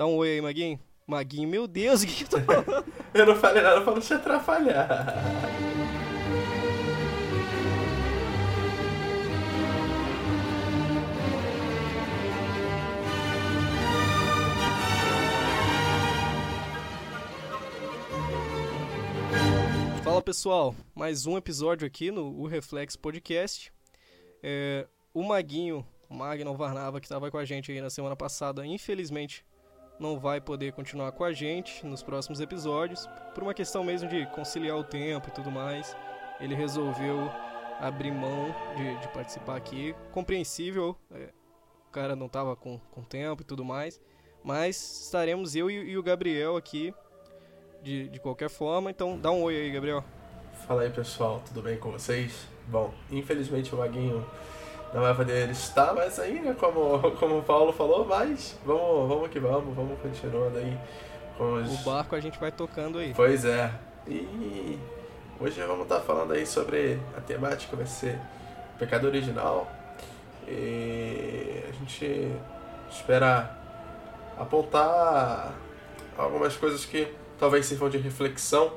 Dá um oi aí, Maguinho. Maguinho, meu Deus, o que, que eu tô falando? eu não falei nada pra não te atrapalhar. Fala pessoal, mais um episódio aqui no o Reflex Podcast. É, o Maguinho, o Magno Varnava, que estava com a gente aí na semana passada, infelizmente não vai poder continuar com a gente nos próximos episódios, por uma questão mesmo de conciliar o tempo e tudo mais. Ele resolveu abrir mão de, de participar aqui. Compreensível, é, o cara não estava com, com tempo e tudo mais, mas estaremos eu e, e o Gabriel aqui de, de qualquer forma. Então dá um oi aí, Gabriel. Fala aí pessoal, tudo bem com vocês? Bom, infelizmente o Maguinho não vai poder estar mais aí, né? Como, como o Paulo falou, mas vamos, vamos que vamos, vamos continuando aí com os... O barco a gente vai tocando aí. Pois é. E hoje vamos estar falando aí sobre a temática, vai ser pecado original. E a gente espera apontar algumas coisas que talvez sirvam de reflexão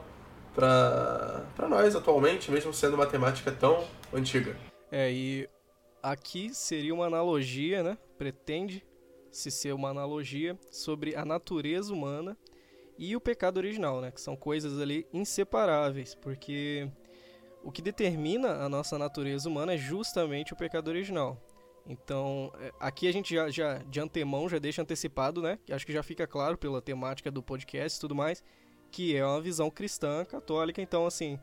para nós atualmente, mesmo sendo uma temática tão antiga. É, e aqui seria uma analogia, né? Pretende se ser uma analogia sobre a natureza humana e o pecado original, né? Que são coisas ali inseparáveis, porque o que determina a nossa natureza humana é justamente o pecado original. Então, é, aqui a gente já, já de antemão já deixa antecipado, né? Acho que já fica claro pela temática do podcast e tudo mais, que é uma visão cristã católica. Então, assim,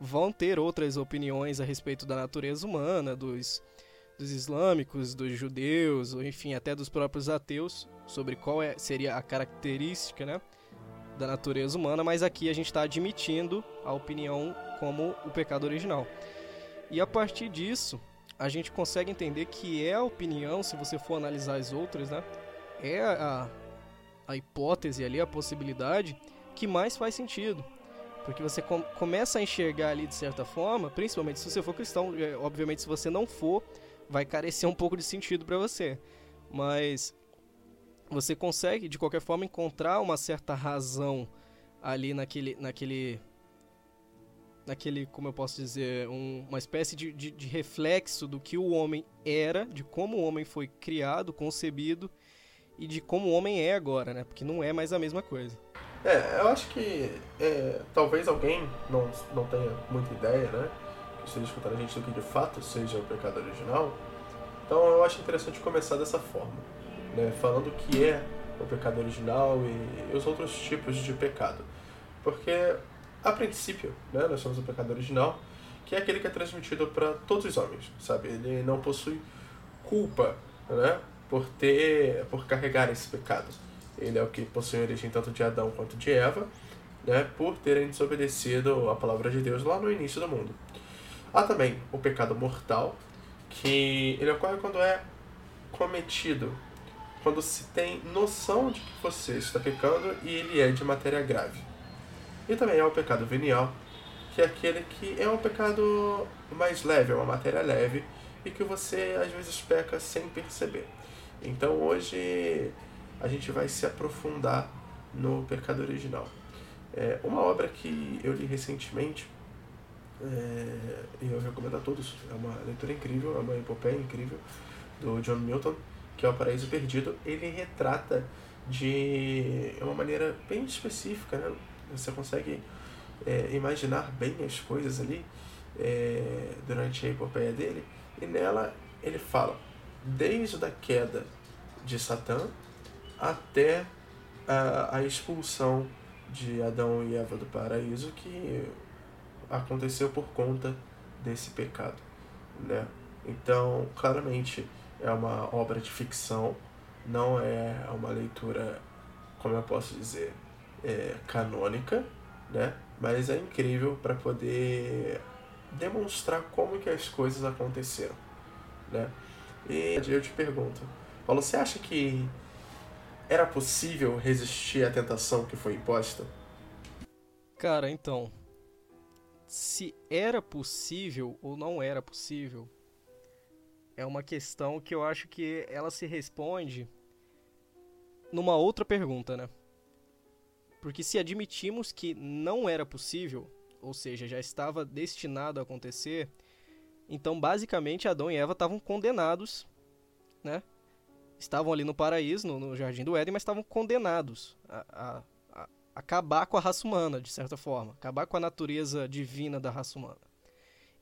vão ter outras opiniões a respeito da natureza humana, dos dos islâmicos, dos judeus, ou enfim, até dos próprios ateus, sobre qual é, seria a característica né, da natureza humana, mas aqui a gente está admitindo a opinião como o pecado original. E a partir disso, a gente consegue entender que é a opinião, se você for analisar as outras, né, é a, a hipótese ali, a possibilidade que mais faz sentido. Porque você com, começa a enxergar ali de certa forma, principalmente se você for cristão, é, obviamente se você não for, vai carecer um pouco de sentido para você. Mas você consegue, de qualquer forma, encontrar uma certa razão ali naquele. naquele naquele, como eu posso dizer, um, uma espécie de, de, de, reflexo do que o homem era, de como o homem foi criado, concebido e de como o homem é agora, né? Porque não é mais a mesma coisa. É, eu acho que é, talvez alguém não, não tenha muita ideia, né? Esteja escutando a gente do que de fato seja o pecado original. Então eu acho interessante começar dessa forma, né? falando o que é o pecado original e os outros tipos de pecado. Porque, a princípio, né, nós temos o pecado original, que é aquele que é transmitido para todos os homens, sabe? Ele não possui culpa, né, por ter, por carregar esse pecado. Ele é o que possui a origem tanto de Adão quanto de Eva, né, por terem desobedecido a palavra de Deus lá no início do mundo. Há também o pecado mortal, que ele ocorre quando é cometido, quando se tem noção de que você está pecando e ele é de matéria grave. E também há o pecado venial, que é aquele que é um pecado mais leve, é uma matéria leve e que você às vezes peca sem perceber. Então hoje a gente vai se aprofundar no pecado original. É uma obra que eu li recentemente é, e eu recomendo a todos. É uma leitura incrível, é uma epopeia incrível do John Milton, que é o Paraíso Perdido. Ele retrata de uma maneira bem específica, né? Você consegue é, imaginar bem as coisas ali é, durante a epopeia dele. E nela ele fala desde a queda de Satã até a, a expulsão de Adão e Eva do paraíso, que aconteceu por conta desse pecado, né? Então, claramente é uma obra de ficção, não é uma leitura, como eu posso dizer, é, canônica, né? Mas é incrível para poder demonstrar como que as coisas aconteceram, né? E eu te pergunto, Paulo, você acha que era possível resistir à tentação que foi imposta? Cara, então, se era possível ou não era possível é uma questão que eu acho que ela se responde numa outra pergunta, né? Porque se admitimos que não era possível, ou seja, já estava destinado a acontecer, então basicamente Adão e Eva estavam condenados, né? Estavam ali no paraíso, no, no jardim do Éden, mas estavam condenados a, a, acabar com a raça humana, de certa forma, acabar com a natureza divina da raça humana.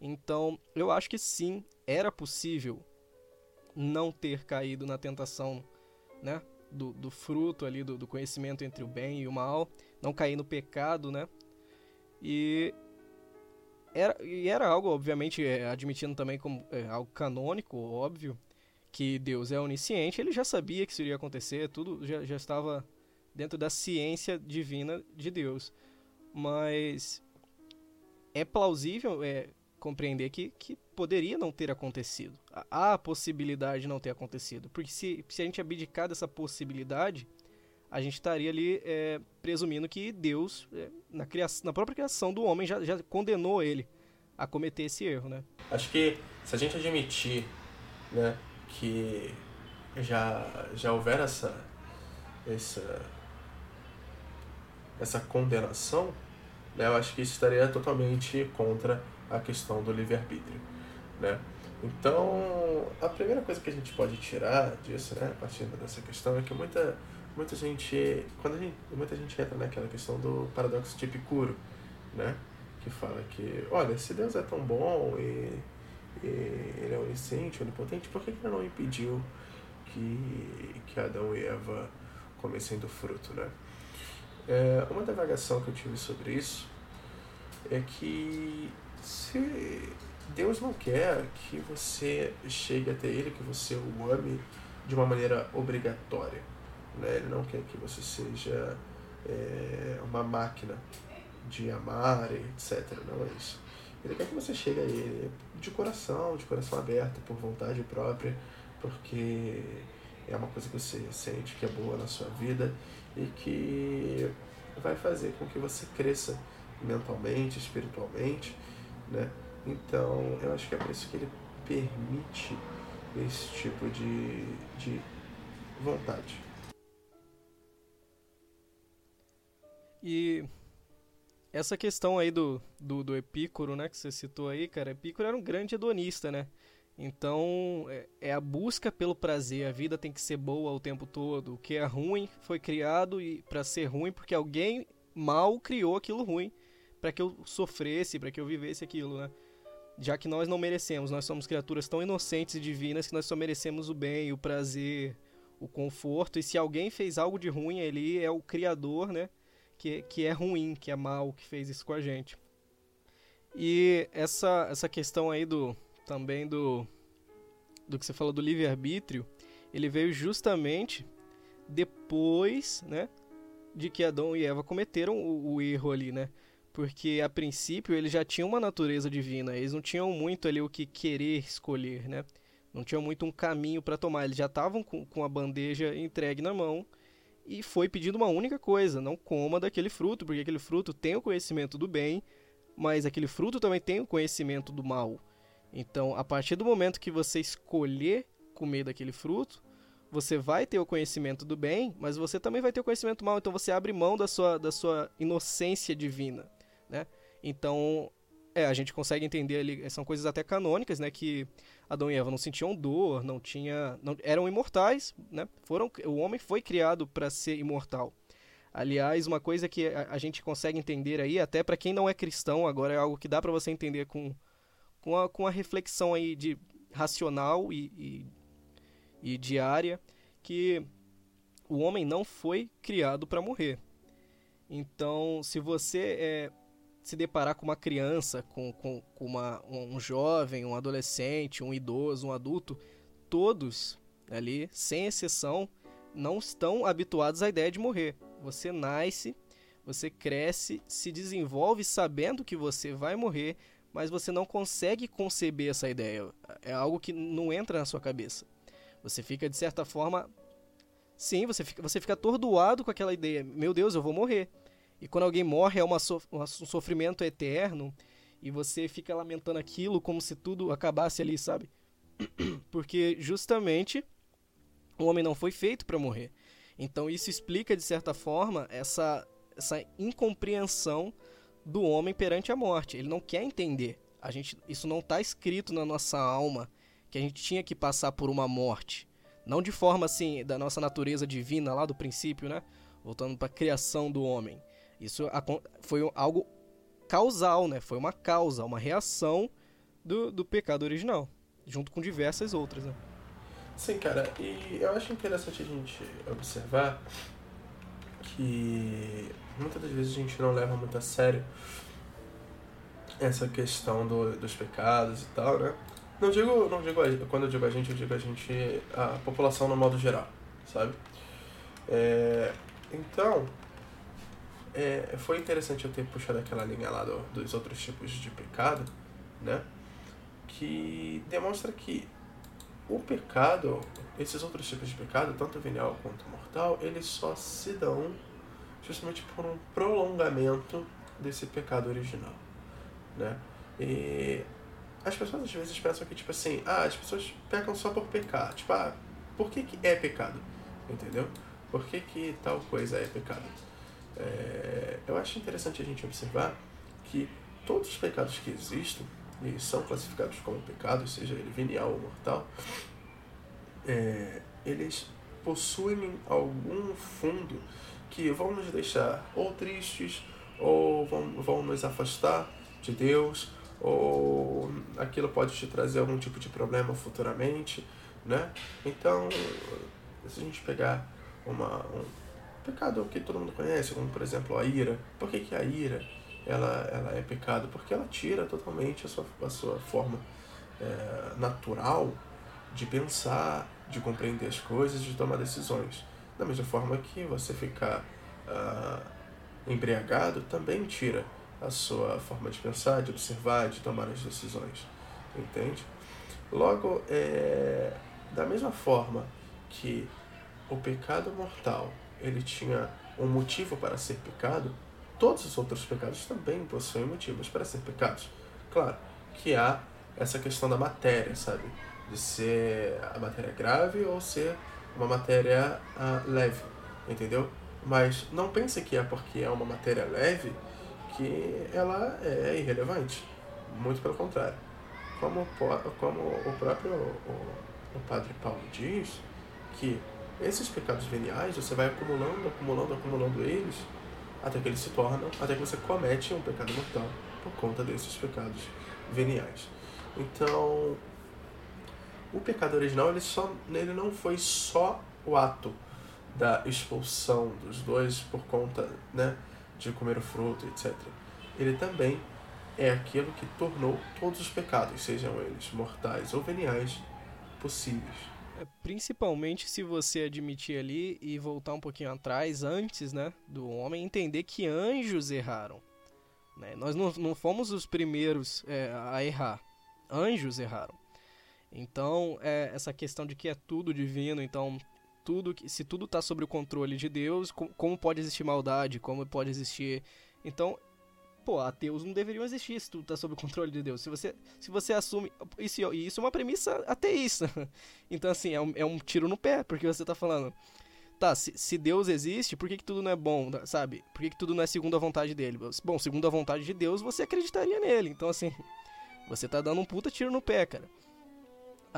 Então, eu acho que sim, era possível não ter caído na tentação, né? do, do fruto ali, do, do, conhecimento entre o bem e o mal, não cair no pecado, né? E era, e era algo, obviamente, é, admitindo também como é, algo canônico, óbvio, que Deus é onisciente, ele já sabia que isso iria acontecer, tudo já, já estava dentro da ciência divina de Deus. Mas é plausível é, compreender que, que poderia não ter acontecido. Há a possibilidade de não ter acontecido. Porque se, se a gente abdicar dessa possibilidade, a gente estaria ali é, presumindo que Deus, é, na, criação, na própria criação do homem, já, já condenou ele a cometer esse erro, né? Acho que se a gente admitir né, que já, já houver essa, essa, essa condenação, né, eu acho que isso estaria totalmente contra a questão do livre-arbítrio, né? Então, a primeira coisa que a gente pode tirar disso, né, partindo dessa questão, é que muita, muita gente, quando a gente, muita gente entra naquela questão do paradoxo de Epicuro, né, que fala que, olha, se Deus é tão bom e, e ele é onisciente, onipotente, por que ele não impediu que, que Adão e Eva comessem do fruto, né? É, uma divagação que eu tive sobre isso é que se Deus não quer que você chegue até Ele, que você o ame de uma maneira obrigatória. Né? Ele não quer que você seja é, uma máquina de amar, etc. Não é isso. Ele quer que você chegue a Ele de coração, de coração aberto, por vontade própria, porque é uma coisa que você sente que é boa na sua vida e que vai fazer com que você cresça mentalmente, espiritualmente né? Então, eu acho que é por isso que ele permite esse tipo de, de vontade. E essa questão aí do, do, do Epícoro, né, que você citou aí, cara, Epícoro era um grande hedonista, né? Então, é, é a busca pelo prazer, a vida tem que ser boa o tempo todo. O que é ruim foi criado e para ser ruim porque alguém mal criou aquilo ruim para que eu sofresse, para que eu vivesse aquilo, né? Já que nós não merecemos, nós somos criaturas tão inocentes e divinas que nós só merecemos o bem, o prazer, o conforto. E se alguém fez algo de ruim, ele é o criador, né? Que, que é ruim, que é mal, que fez isso com a gente. E essa, essa questão aí do também do do que você falou do livre-arbítrio, ele veio justamente depois, né, de que Adão e Eva cometeram o, o erro ali, né? porque a princípio eles já tinham uma natureza divina, eles não tinham muito ali o que querer escolher, né? Não tinham muito um caminho para tomar, eles já estavam com, com a bandeja entregue na mão e foi pedindo uma única coisa: não coma daquele fruto, porque aquele fruto tem o conhecimento do bem, mas aquele fruto também tem o conhecimento do mal. Então, a partir do momento que você escolher comer daquele fruto, você vai ter o conhecimento do bem, mas você também vai ter o conhecimento do mal. Então, você abre mão da sua, da sua inocência divina né? Então, é, a gente consegue entender ali, são coisas até canônicas, né, que Adão e Eva não sentiam dor, não tinha, não, eram imortais, né? Foram, o homem foi criado para ser imortal. Aliás, uma coisa que a, a gente consegue entender aí, até para quem não é cristão, agora é algo que dá para você entender com, com, a, com a reflexão aí de racional e, e, e diária, que o homem não foi criado para morrer. Então, se você é, se deparar com uma criança, com, com, com uma, um jovem, um adolescente, um idoso, um adulto, todos ali, sem exceção, não estão habituados à ideia de morrer. Você nasce, você cresce, se desenvolve sabendo que você vai morrer, mas você não consegue conceber essa ideia. É algo que não entra na sua cabeça. Você fica, de certa forma. Sim, você fica, você fica atordoado com aquela ideia. Meu Deus, eu vou morrer. E quando alguém morre é uma so um sofrimento eterno e você fica lamentando aquilo como se tudo acabasse ali, sabe? Porque justamente o homem não foi feito para morrer. Então isso explica de certa forma essa essa incompreensão do homem perante a morte. Ele não quer entender. A gente, isso não está escrito na nossa alma que a gente tinha que passar por uma morte. Não de forma assim da nossa natureza divina lá do princípio, né? Voltando para a criação do homem. Isso foi algo causal, né? Foi uma causa, uma reação do, do pecado original, junto com diversas outras, né? Sim, cara. E eu acho interessante a gente observar que muitas das vezes a gente não leva muito a sério essa questão do, dos pecados e tal, né? Não digo, não digo, quando eu digo a gente, eu digo a gente, a população no modo geral, sabe? É, então, é, foi interessante eu ter puxado aquela linha lá do, dos outros tipos de pecado, né? Que demonstra que o pecado, esses outros tipos de pecado, tanto venial quanto mortal, eles só se dão justamente por um prolongamento desse pecado original, né? E as pessoas às vezes pensam que, tipo assim, ah, as pessoas pecam só por pecar. Tipo, ah, por que, que é pecado? Entendeu? Por que, que tal coisa é pecado? É, eu acho interessante a gente observar que todos os pecados que existem e são classificados como pecados, seja ele venial ou mortal, é, eles possuem algum fundo que vão nos deixar ou tristes, ou vão, vão nos afastar de Deus, ou aquilo pode te trazer algum tipo de problema futuramente, né? Então, se a gente pegar uma, um pecado que todo mundo conhece, como por exemplo a ira, por que, que a ira ela, ela é pecado? Porque ela tira totalmente a sua, a sua forma é, natural de pensar, de compreender as coisas, de tomar decisões. Da mesma forma que você ficar ah, embriagado também tira a sua forma de pensar, de observar, de tomar as decisões. Entende? Logo, é, da mesma forma que o pecado mortal ele tinha um motivo para ser pecado, todos os outros pecados também possuem motivos para ser pecados. Claro que há essa questão da matéria, sabe? De ser a matéria grave ou ser uma matéria uh, leve, entendeu? Mas não pense que é porque é uma matéria leve que ela é irrelevante. Muito pelo contrário. Como, como o próprio o, o padre Paulo diz, que esses pecados veniais você vai acumulando, acumulando, acumulando eles até que eles se tornam, até que você comete um pecado mortal por conta desses pecados veniais. Então, o pecado original ele só ele não foi só o ato da expulsão dos dois por conta né, de comer o fruto, etc. Ele também é aquilo que tornou todos os pecados, sejam eles mortais ou veniais, possíveis. É, principalmente se você admitir ali e voltar um pouquinho atrás, antes né, do homem, entender que anjos erraram. Né? Nós não, não fomos os primeiros é, a errar. Anjos erraram. Então, é, essa questão de que é tudo divino, então tudo se tudo está sob o controle de Deus, como pode existir maldade, como pode existir. Então, pô, ateus não deveriam existir se tudo está sob o controle de Deus. Se você, se você assume. Isso, isso é uma premissa ateísta. Então, assim, é um, é um tiro no pé, porque você está falando. Tá, se, se, Deus existe, por que, que tudo não é bom, sabe? Por que, que tudo não é segundo a vontade dele? Bom, segundo a vontade de Deus, você acreditaria nele. Então, assim, você tá dando um puta tiro no pé, cara.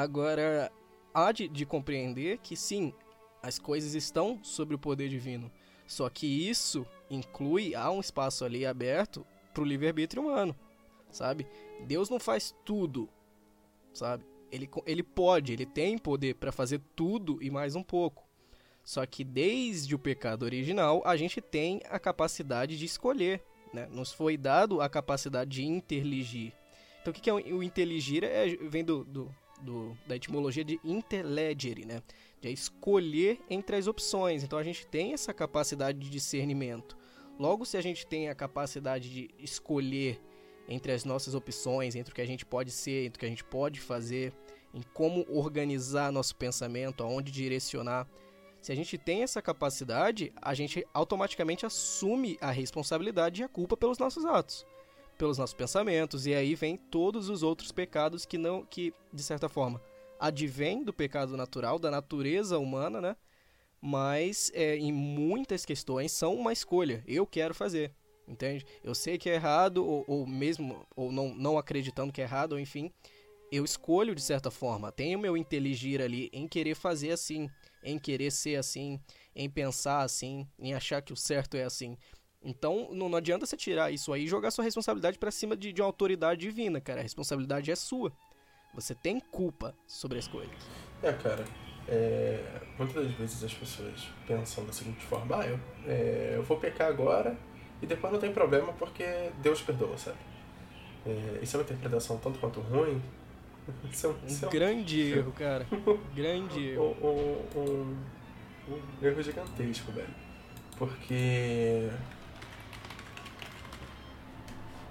Agora, há de, de compreender que sim, as coisas estão sob o poder divino. Só que isso inclui, há um espaço ali aberto para o livre-arbítrio humano, sabe? Deus não faz tudo, sabe? Ele, ele pode, ele tem poder para fazer tudo e mais um pouco. Só que desde o pecado original, a gente tem a capacidade de escolher, né? Nos foi dado a capacidade de interligir. Então o que, é o interligir? É, vem do, do, do, da etimologia de interlegere, né? de escolher entre as opções. Então a gente tem essa capacidade de discernimento. Logo, se a gente tem a capacidade de escolher entre as nossas opções, entre o que a gente pode ser, entre o que a gente pode fazer, em como organizar nosso pensamento, aonde direcionar. Se a gente tem essa capacidade, a gente automaticamente assume a responsabilidade e a culpa pelos nossos atos, pelos nossos pensamentos, e aí vem todos os outros pecados que não que de certa forma advém do pecado natural, da natureza humana, né? mas é, em muitas questões são uma escolha. Eu quero fazer, entende? Eu sei que é errado, ou, ou mesmo, ou não, não acreditando que é errado, ou enfim, eu escolho de certa forma. Tenho meu inteligir ali em querer fazer assim, em querer ser assim, em pensar assim, em achar que o certo é assim. Então, não, não adianta você tirar isso aí e jogar sua responsabilidade para cima de, de uma autoridade divina, cara. A responsabilidade é sua. Você tem culpa sobre as coisas. É, cara. É, muitas das vezes as pessoas pensam da seguinte forma: ah, eu, é, eu vou pecar agora e depois não tem problema porque Deus perdoa, sabe? É, isso é uma interpretação tanto quanto ruim. Isso é um, isso é um grande erro, cara. grande erro. Um, um, um erro gigantesco, velho. Porque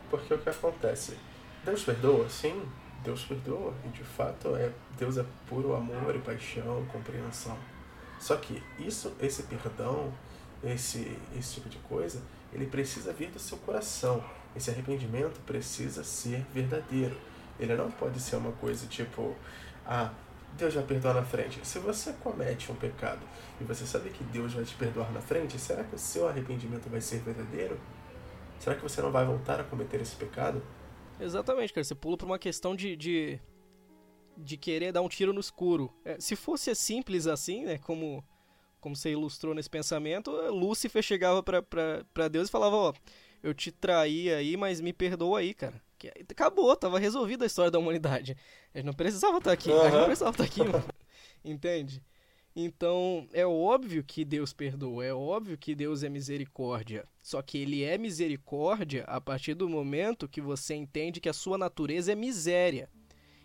porque o que acontece? Deus perdoa, sim, Deus perdoa, e de fato é, Deus é puro amor e paixão, compreensão. Só que isso, esse perdão, esse, esse tipo de coisa, ele precisa vir do seu coração. Esse arrependimento precisa ser verdadeiro. Ele não pode ser uma coisa tipo, ah, Deus vai perdoar na frente. Se você comete um pecado e você sabe que Deus vai te perdoar na frente, será que o seu arrependimento vai ser verdadeiro? Será que você não vai voltar a cometer esse pecado? Exatamente, cara. Você pula por uma questão de, de, de querer dar um tiro no escuro. É, se fosse simples assim, né? Como, como você ilustrou nesse pensamento, Lúcifer chegava para Deus e falava: Ó, eu te traí aí, mas me perdoa aí, cara. Que, acabou, tava resolvida a história da humanidade. A gente não precisava estar tá aqui. Uhum. A gente não precisava estar tá aqui, mano. Entende? Então, é óbvio que Deus perdoa, é óbvio que Deus é misericórdia. Só que ele é misericórdia a partir do momento que você entende que a sua natureza é miséria.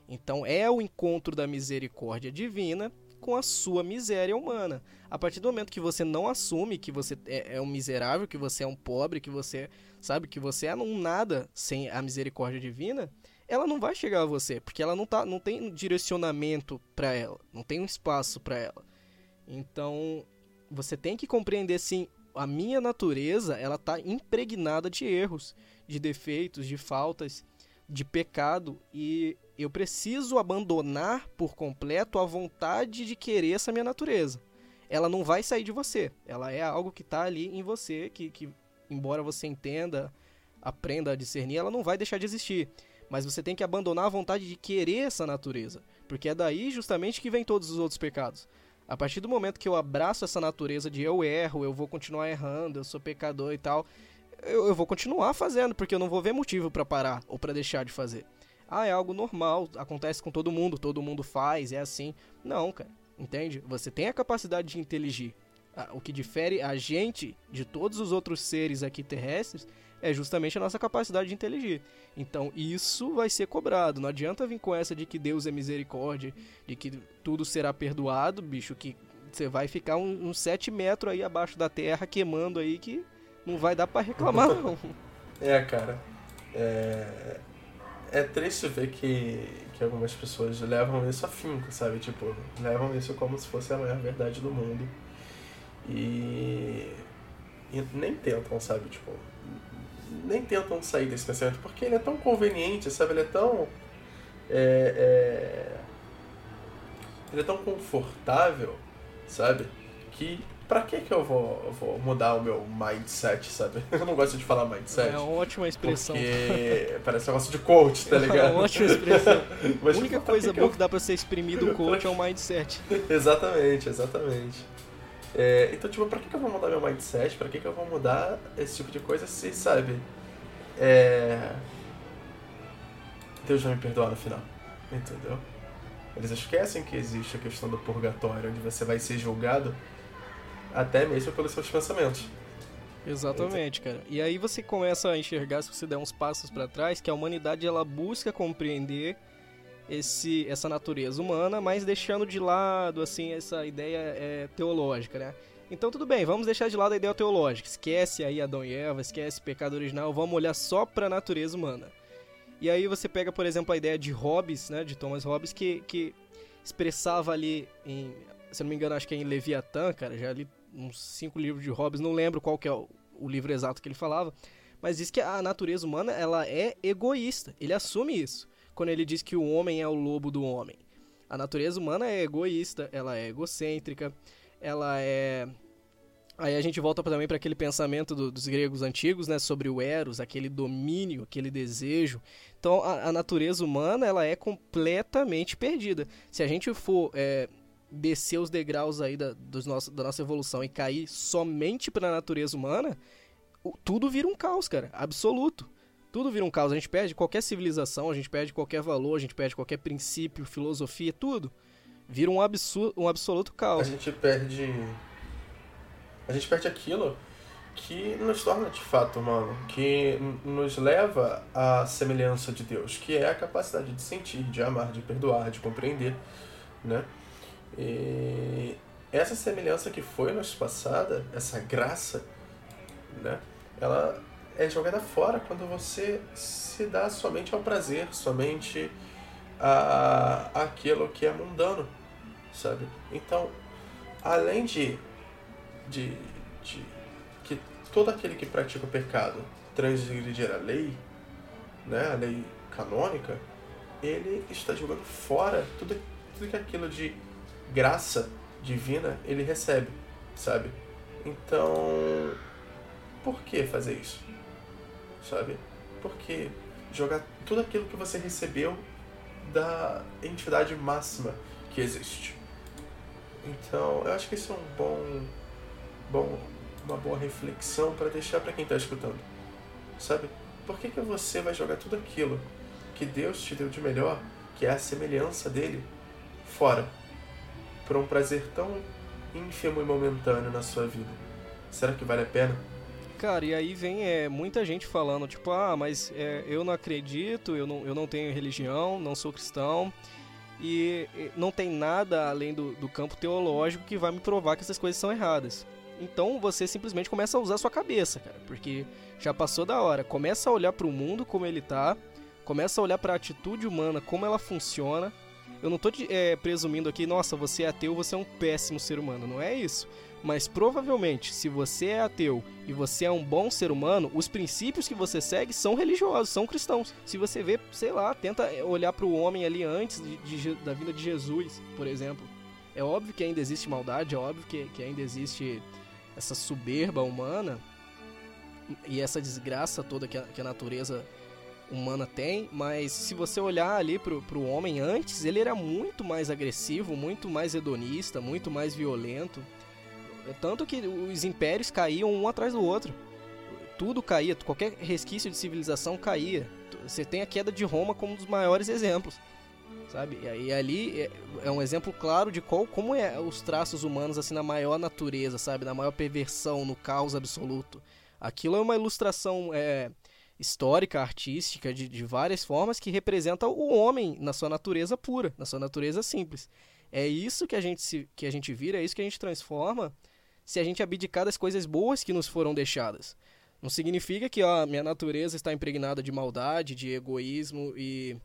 Então, é o encontro da misericórdia divina com a sua miséria humana. A partir do momento que você não assume que você é, é um miserável, que você é um pobre, que você sabe que você é um nada sem a misericórdia divina, ela não vai chegar a você, porque ela não, tá, não tem direcionamento para ela, não tem um espaço para ela. Então, você tem que compreender sim, a minha natureza, ela tá impregnada de erros, de defeitos, de faltas, de pecado e eu preciso abandonar por completo a vontade de querer essa minha natureza. Ela não vai sair de você, ela é algo que está ali em você, que, que embora você entenda, aprenda a discernir, ela não vai deixar de existir. Mas você tem que abandonar a vontade de querer essa natureza, porque é daí justamente que vem todos os outros pecados. A partir do momento que eu abraço essa natureza de eu erro, eu vou continuar errando, eu sou pecador e tal, eu, eu vou continuar fazendo, porque eu não vou ver motivo para parar ou para deixar de fazer. Ah, é algo normal, acontece com todo mundo, todo mundo faz, é assim. Não, cara, entende? Você tem a capacidade de inteligir. O que difere a gente de todos os outros seres aqui terrestres é justamente a nossa capacidade de inteligir. Então isso vai ser cobrado. Não adianta vir com essa de que Deus é misericórdia, de que tudo será perdoado, bicho, que você vai ficar uns um, um sete metros aí abaixo da terra queimando aí que não vai dar para reclamar não. é, cara. É, é triste ver que, que algumas pessoas levam isso a finco, sabe? Tipo, levam isso como se fosse a maior verdade do mundo. E, e nem tentam, sabe? Tipo, nem tentam sair desse pensamento, porque ele é tão conveniente, sabe? Ele é tão. É, é, ele é tão confortável, sabe? Que pra que que eu vou, vou mudar o meu mindset, sabe? Eu não gosto de falar mindset. É uma ótima expressão. Porque parece um negócio de coach, tá ligado? É uma ótima expressão. Mas, a única coisa boa que, eu... que dá pra ser exprimido o coach é o mindset. exatamente, exatamente. É, então, tipo, pra que, que eu vou mudar meu mindset? Pra que, que eu vou mudar esse tipo de coisa se, sabe? É... Deus vai me perdoar no final. Entendeu? Eles esquecem que existe a questão do purgatório, onde você vai ser julgado até mesmo pelos seus pensamentos. Exatamente, cara. E aí você começa a enxergar, se você der uns passos para trás, que a humanidade ela busca compreender esse, essa natureza humana, mas deixando de lado assim essa ideia é, teológica, né? Então tudo bem, vamos deixar de lado a ideia teológica. Esquece aí Adão e Eva, esquece pecado original, vamos olhar só para a natureza humana. E aí você pega, por exemplo, a ideia de Hobbes, né, de Thomas Hobbes, que, que expressava ali em, se não me engano, acho que é em Leviatã, cara, já li uns cinco livros de Hobbes, não lembro qual que é o, o livro exato que ele falava, mas diz que a natureza humana, ela é egoísta. Ele assume isso quando ele diz que o homem é o lobo do homem. A natureza humana é egoísta, ela é egocêntrica, ela é Aí a gente volta também para aquele pensamento do, dos gregos antigos, né, sobre o eros, aquele domínio, aquele desejo. Então a, a natureza humana ela é completamente perdida. Se a gente for é, descer os degraus aí da, dos nosso, da nossa evolução e cair somente para a natureza humana, tudo vira um caos, cara, absoluto. Tudo vira um caos. A gente perde qualquer civilização, a gente perde qualquer valor, a gente perde qualquer princípio, filosofia, tudo. Vira um, absurdo, um absoluto caos. A gente perde a gente perde aquilo que nos torna de fato humano, que nos leva à semelhança de Deus, que é a capacidade de sentir, de amar, de perdoar, de compreender, né? E essa semelhança que foi nos passada, essa graça, né? Ela é jogada fora quando você se dá somente ao prazer, somente a aquilo que é mundano, sabe? Então, além de de, de que todo aquele que pratica o pecado transgredir a lei, né, a lei canônica, ele está jogando fora tudo, tudo que aquilo de graça divina ele recebe, sabe? Então, por que fazer isso? Sabe? Porque jogar tudo aquilo que você recebeu da entidade máxima que existe. Então, eu acho que isso é um bom bom, uma boa reflexão para deixar para quem está escutando. Sabe? Por que, que você vai jogar tudo aquilo que Deus te deu de melhor, que é a semelhança dele, fora? Por um prazer tão ínfimo e momentâneo na sua vida. Será que vale a pena? Cara, e aí vem é, muita gente falando, tipo, ah, mas é, eu não acredito, eu não, eu não tenho religião, não sou cristão, e, e não tem nada além do, do campo teológico que vai me provar que essas coisas são erradas. Então você simplesmente começa a usar a sua cabeça, cara, porque já passou da hora. Começa a olhar para o mundo como ele tá, começa a olhar para a atitude humana como ela funciona. Eu não tô é, presumindo aqui, nossa, você é ateu, você é um péssimo ser humano, não é isso. Mas provavelmente, se você é ateu e você é um bom ser humano, os princípios que você segue são religiosos, são cristãos. Se você vê, sei lá, tenta olhar para o homem ali antes de, de, da vinda de Jesus, por exemplo. É óbvio que ainda existe maldade, é óbvio que, que ainda existe essa soberba humana e essa desgraça toda que a, que a natureza humana tem, mas se você olhar ali pro, pro homem antes, ele era muito mais agressivo, muito mais hedonista, muito mais violento. Tanto que os impérios caíam um atrás do outro. Tudo caía, qualquer resquício de civilização caía. Você tem a queda de Roma como um dos maiores exemplos sabe? E ali é, é, um exemplo claro de qual, como é os traços humanos assim na maior natureza, sabe? Na maior perversão, no caos absoluto. Aquilo é uma ilustração é, histórica, artística, de, de várias formas que representa o homem na sua natureza pura, na sua natureza simples. É isso que a gente, se, que a gente vira, é isso que a gente transforma se a gente abdicar das coisas boas que nos foram deixadas. Não significa que a minha natureza está impregnada de maldade, de egoísmo e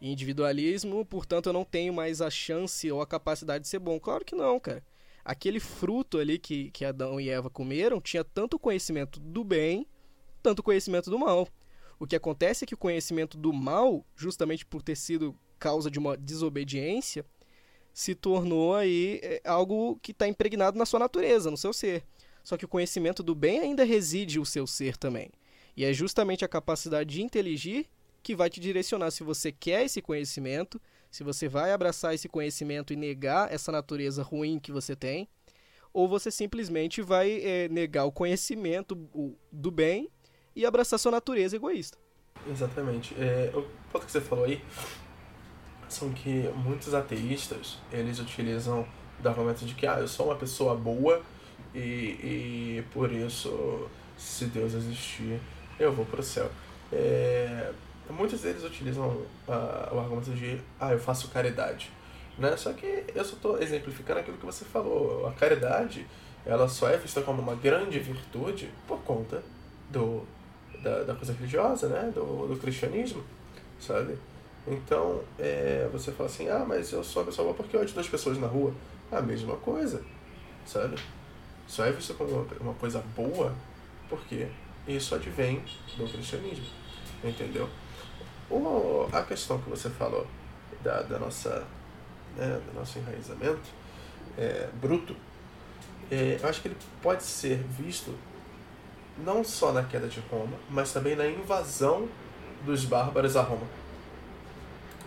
individualismo, portanto eu não tenho mais a chance ou a capacidade de ser bom. Claro que não, cara. Aquele fruto ali que, que Adão e Eva comeram tinha tanto conhecimento do bem, tanto conhecimento do mal. O que acontece é que o conhecimento do mal, justamente por ter sido causa de uma desobediência, se tornou aí é, algo que está impregnado na sua natureza, no seu ser. Só que o conhecimento do bem ainda reside o seu ser também. E é justamente a capacidade de inteligir que vai te direcionar se você quer esse conhecimento, se você vai abraçar esse conhecimento e negar essa natureza ruim que você tem, ou você simplesmente vai é, negar o conhecimento do bem e abraçar sua natureza egoísta. Exatamente. É, o ponto que você falou aí são que muitos ateístas eles utilizam o argumento de que ah, eu sou uma pessoa boa e, e por isso, se Deus existir, eu vou para o céu. É, muitos deles utilizam uh, o argumento de ah, eu faço caridade. Né? Só que eu só estou exemplificando aquilo que você falou. A caridade ela só é vista como uma grande virtude por conta do, da, da coisa religiosa, né? do, do cristianismo, sabe? Então, é, você fala assim, ah, mas eu sou pessoa porque eu ajudo as pessoas na rua. A mesma coisa, sabe? Só é visto como uma coisa boa porque isso advém do cristianismo, entendeu? O, a questão que você falou da, da nossa, né, do nosso enraizamento é, bruto, é, eu acho que ele pode ser visto não só na queda de Roma, mas também na invasão dos bárbaros a Roma.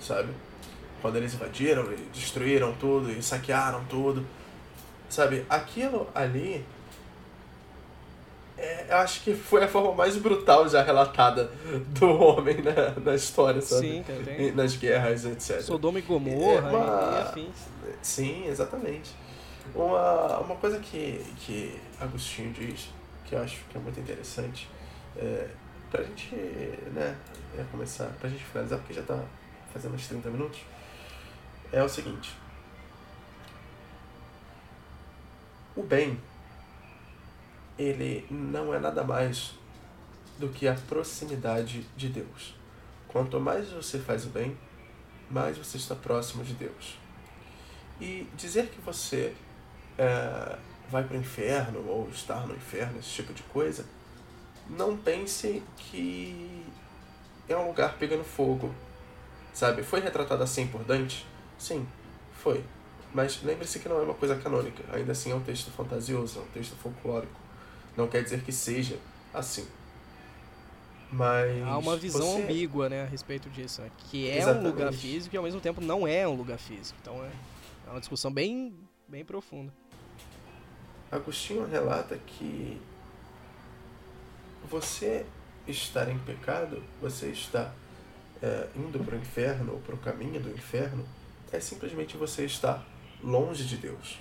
Sabe? Quando eles invadiram e destruíram tudo e saquearam tudo. Sabe? Aquilo ali. É, eu acho que foi a forma mais brutal já relatada do homem na, na história, sabe? Sim, cara, tem. Nas guerras, etc. Sodoma e Gomorra É uma- e afins. Sim, exatamente. Uma, uma coisa que, que Agostinho diz, que eu acho que é muito interessante, é, pra gente né, é, começar, pra gente finalizar, porque já tá fazendo uns 30 minutos, é o seguinte. O bem, ele não é nada mais do que a proximidade de Deus. Quanto mais você faz o bem, mais você está próximo de Deus. E dizer que você é, vai para o inferno ou estar no inferno, esse tipo de coisa, não pense que é um lugar pegando fogo. Sabe? Foi retratado assim por Dante? Sim, foi. Mas lembre-se que não é uma coisa canônica. Ainda assim é um texto fantasioso, é um texto folclórico. Não quer dizer que seja assim. Mas. Há uma visão você- ambígua, né, a respeito disso, né? Que é um Exatamente. lugar físico e ao mesmo tempo não é um lugar físico. Então é, é uma discussão bem, bem profunda. Agostinho relata que você estar em pecado, você está é, indo para o inferno ou para o caminho do inferno, é simplesmente você estar longe de Deus.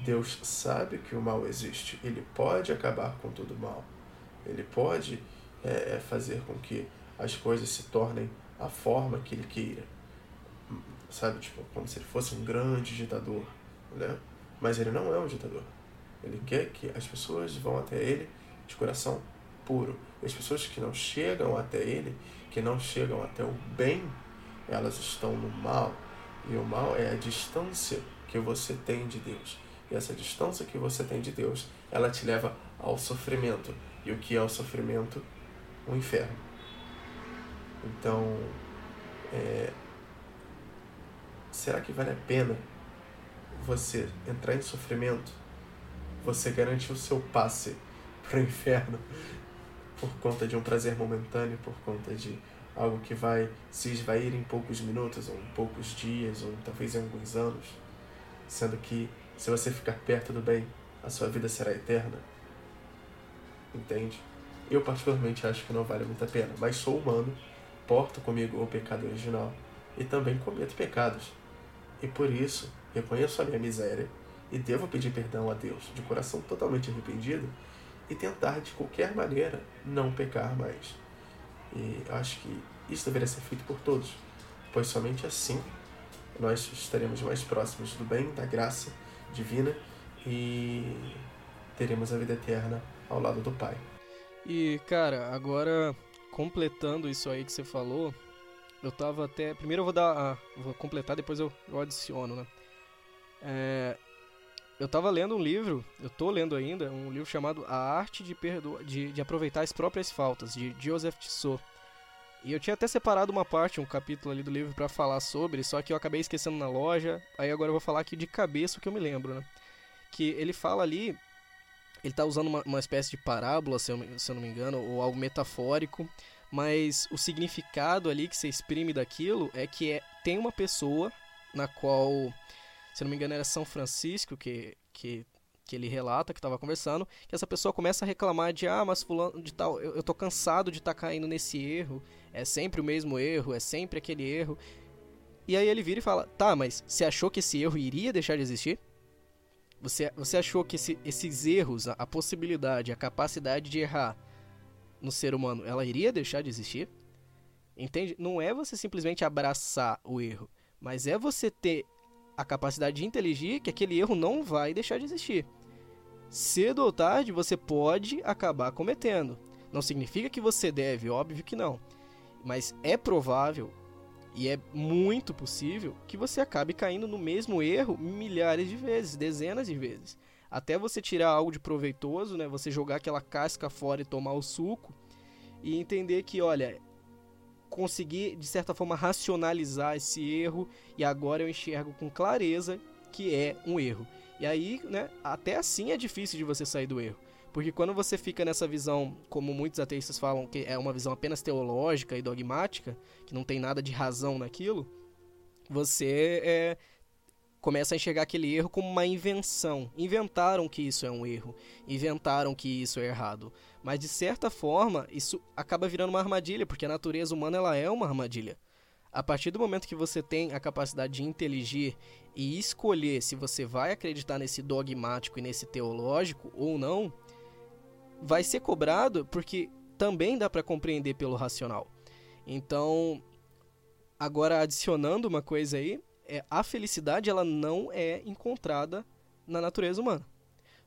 Deus sabe que o mal existe, ele pode acabar com todo o mal, ele pode é, fazer com que as coisas se tornem a forma que ele queira. Sabe, tipo, como se ele fosse um grande ditador, né? Mas ele não é um ditador. Ele quer que as pessoas vão até ele de coração puro. E as pessoas que não chegam até ele, que não chegam até o bem, elas estão no mal. E o mal é a distância que você tem de Deus. E essa distância que você tem de Deus, ela te leva ao sofrimento. E o que é o sofrimento? O inferno. Então, é, será que vale a pena você entrar em sofrimento? Você garantir o seu passe para o inferno por conta de um prazer momentâneo, por conta de algo que vai se esvair em poucos minutos, ou em poucos dias, ou talvez em alguns anos, sendo que se você ficar perto do bem, a sua vida será eterna. Entende? Eu particularmente acho que não vale muito a pena, mas sou humano, porto comigo o pecado original e também cometo pecados. E por isso reconheço a minha miséria e devo pedir perdão a Deus de coração totalmente arrependido e tentar de qualquer maneira não pecar mais. E acho que isso deveria ser feito por todos, pois somente assim nós estaremos mais próximos do bem, da graça divina e teremos a vida eterna ao lado do Pai. E, cara, agora completando isso aí que você falou, eu tava até. Primeiro eu vou dar. a- vou completar, depois eu, eu adiciono, né? É, eu tava lendo um livro, eu tô lendo ainda, um livro chamado A Arte de, Perdo... de, de Aproveitar as Próprias Faltas, de Joseph Tissot. E eu tinha até separado uma parte, um capítulo ali do livro pra falar sobre, só que eu acabei esquecendo na loja, aí agora eu vou falar aqui de cabeça o que eu me lembro, né? Que ele fala ali ele tá usando uma, uma espécie de parábola, se eu, se eu não me engano, ou algo metafórico, mas o significado ali que você exprime daquilo é que é, tem uma pessoa na qual, se não me engano, era São Francisco que, que, que ele relata, que estava conversando, que essa pessoa começa a reclamar de, ah, mas fulano de tal, eu, eu tô cansado de estar caindo nesse erro, é sempre o mesmo erro, é sempre aquele erro. E aí ele vira e fala, tá, mas você achou que esse erro iria deixar de existir? Você, você achou que esse- esses erros, a, a possibilidade, a capacidade de errar no ser humano, ela iria deixar de existir? Entende? Não é você simplesmente abraçar o erro, mas é você ter a capacidade de inteligir que aquele erro não vai deixar de existir. Cedo ou tarde você pode acabar cometendo. Não significa que você deve, óbvio que não. Mas é provável e é muito possível que você acabe caindo no mesmo erro milhares de vezes, dezenas de vezes. Até você tirar algo de proveitoso, né? Você jogar aquela casca fora e tomar o suco e entender que, olha, conseguir de certa forma racionalizar esse erro e agora eu enxergo com clareza que é um erro. E aí, né, até assim é difícil de você sair do erro. Porque quando você fica nessa visão, como muitos ateístas falam, que é uma visão apenas teológica e dogmática, que não tem nada de razão naquilo, você é, começa a enxergar aquele erro como uma invenção. Inventaram que isso é um erro, inventaram que isso é errado. Mas de certa forma, isso acaba virando uma armadilha, porque a natureza humana ela é uma armadilha. A partir do momento que você tem a capacidade de inteligir e escolher se você vai acreditar nesse dogmático e nesse teológico ou não, vai ser cobrado porque também dá para compreender pelo racional. Então, agora adicionando uma coisa aí, é, a felicidade ela não é encontrada na natureza humana.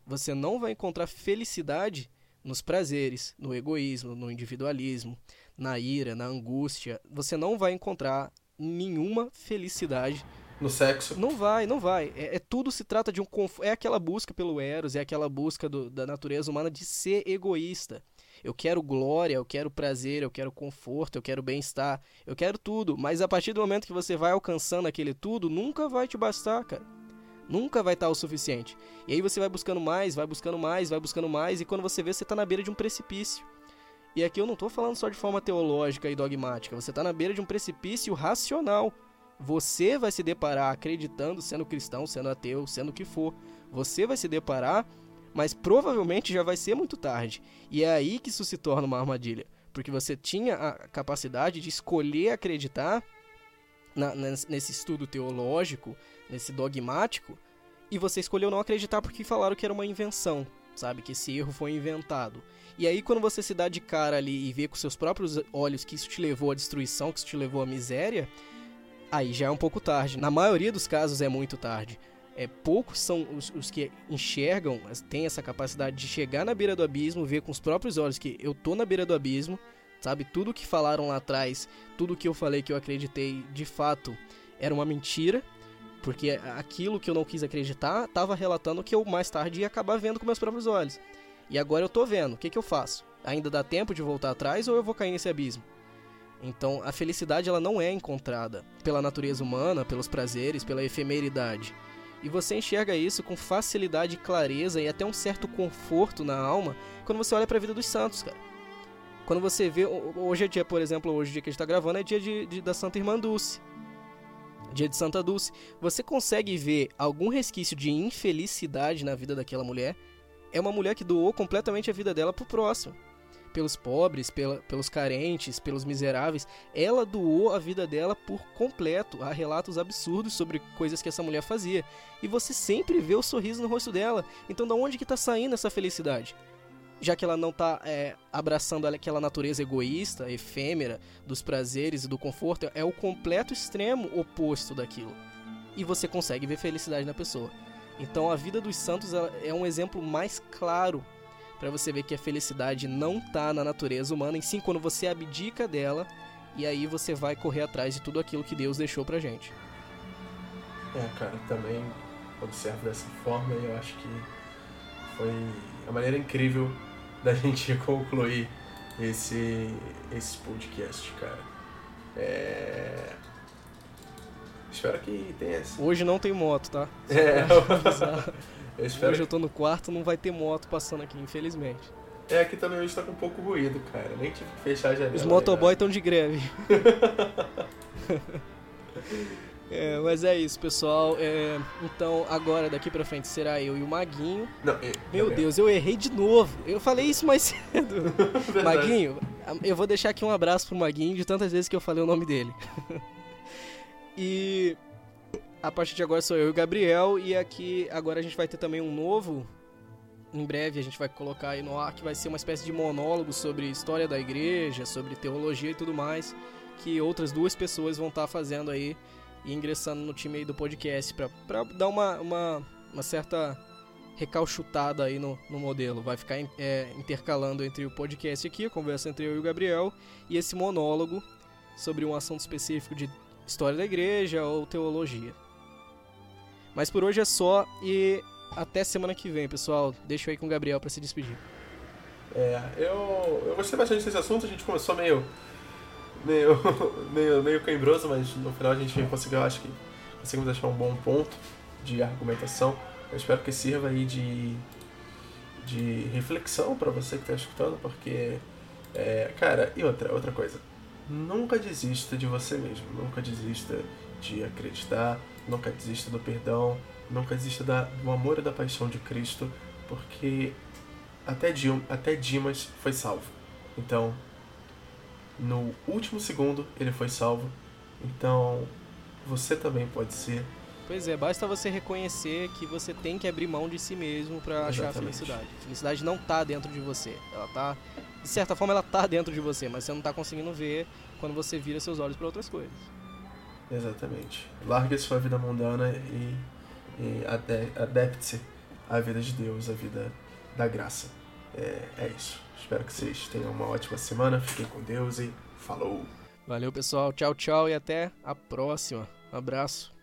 Você não vai encontrar felicidade nos prazeres, no egoísmo, no individualismo, na ira, na angústia. Você não vai encontrar nenhuma felicidade no sexo. Não vai, não vai. É, é tudo se trata de um é aquela busca pelo eros, é aquela busca do, da natureza humana de ser egoísta. Eu quero glória, eu quero prazer, eu quero conforto, eu quero bem-estar, eu quero tudo. Mas a partir do momento que você vai alcançando aquele tudo, nunca vai te bastar, cara. Nunca vai estar o suficiente. E aí você vai buscando mais, vai buscando mais, vai buscando mais, e quando você vê, você está na beira de um precipício. E aqui eu não estou falando só de forma teológica e dogmática, você está na beira de um precipício racional. Você vai se deparar acreditando, sendo cristão, sendo ateu, sendo o que for. Você vai se deparar, mas provavelmente já vai ser muito tarde. E é aí que isso se torna uma armadilha. Porque você tinha a capacidade de escolher acreditar na, nesse estudo teológico, nesse dogmático, e você escolheu não acreditar porque falaram que era uma invenção, sabe? Que esse erro foi inventado. E aí, quando você se dá de cara ali e vê com seus próprios olhos que isso te levou à destruição, que isso te levou à miséria, aí já é um pouco tarde. Na maioria dos casos é muito tarde. É, poucos são os, os, que enxergam, têm essa capacidade de chegar na beira do abismo, ver com os próprios olhos que eu tô na beira do abismo, sabe? Tudo que falaram lá atrás, tudo que eu falei que eu acreditei, de fato, era uma mentira, porque aquilo que eu não quis acreditar estava relatando que eu mais tarde ia acabar vendo com meus próprios olhos. E agora eu tô vendo, o que, que eu faço? Ainda dá tempo de voltar atrás ou eu vou cair nesse abismo? Então, a felicidade ela não é encontrada pela natureza humana, pelos prazeres, pela efemeridade. E você enxerga isso com facilidade, clareza e até um certo conforto na alma quando você olha para a vida dos santos, cara. Quando você vê, hoje é dia, por exemplo, hoje é dia que a gente está gravando é dia de, de, da Santa Irmã Dulce dia de Santa Dulce, você consegue ver algum resquício de infelicidade na vida daquela mulher? É uma mulher que doou completamente a vida dela pro próximo. Pelos pobres, pela, pelos carentes, pelos miseráveis. Ela doou a vida dela por completo. Há relatos absurdos sobre coisas que essa mulher fazia. E você sempre vê o sorriso no rosto dela. Então, da onde que tá saindo essa felicidade? Já que ela não está é, abraçando aquela natureza egoísta, efêmera, dos prazeres e do conforto, é o completo extremo oposto daquilo. E você consegue ver felicidade na pessoa. Então a vida dos santos é um exemplo mais claro para você ver que a felicidade não está na natureza humana, em sim quando você abdica dela e aí você vai correr atrás de tudo aquilo que Deus deixou pra gente. É, cara, também observo dessa forma e eu acho que foi a maneira incrível da gente concluir esse, esse podcast, cara. É... Espero que tenha. Hoje não tem moto, tá? É, eu espero... Hoje eu tô no quarto, não vai ter moto passando aqui, infelizmente. É, aqui também hoje tá com um pouco ruído, cara. Nem tive que fechar a janela. Os motoboy estão de greve. É, mas é isso, pessoal. É, então, agora daqui pra frente será eu e o Maguinho. Não, eu, Meu Deus, eu errei de novo. Eu falei isso mais cedo. Maguinho, eu vou deixar aqui um abraço pro Maguinho de tantas vezes que eu falei o nome dele. e a partir de agora sou eu e o Gabriel. E aqui agora a gente vai ter também um novo. Em breve a gente vai colocar aí no ar que vai ser uma espécie de monólogo sobre história da igreja, sobre teologia e tudo mais. Que outras duas pessoas vão estar tá fazendo aí e ingressando no time aí do podcast para dar uma, uma, uma, certa recalchutada aí no, no modelo. Vai ficar é, intercalando entre o podcast aqui, a conversa entre eu e o Gabriel, e esse monólogo sobre um assunto específico de história da igreja ou teologia. Mas por hoje é só e até semana que vem, pessoal. Deixo aí com o Gabriel para se despedir. É, eu, eu gostei bastante desse assunto, a gente começou meio meio, meio, meio cãibroso, mas no final a gente conseguiu, acho que conseguimos achar um bom ponto de argumentação. Eu espero que sirva aí de, de reflexão para você que está escutando, porque, é, cara, e outra, outra coisa. Nunca desista de você mesmo, nunca desista de acreditar, nunca desista do perdão, nunca desista da, do amor e da paixão de Cristo, porque até, Dim, até Dimas foi salvo. Então, no último segundo ele foi salvo. Então, você também pode ser. Pois é, basta você reconhecer que você tem que abrir mão de si mesmo para achar a felicidade. A felicidade não tá dentro de você. Ela tá, de certa forma, ela tá dentro de você, mas você não tá conseguindo ver quando você vira seus olhos para outras coisas. Exatamente. Largue sua vida mundana e, e adapte-se à vida de Deus, à vida da graça. É, é isso. Espero que vocês tenham uma ótima semana. Fiquem com Deus e falou! Valeu, pessoal. Tchau, tchau e até a próxima. Um abraço.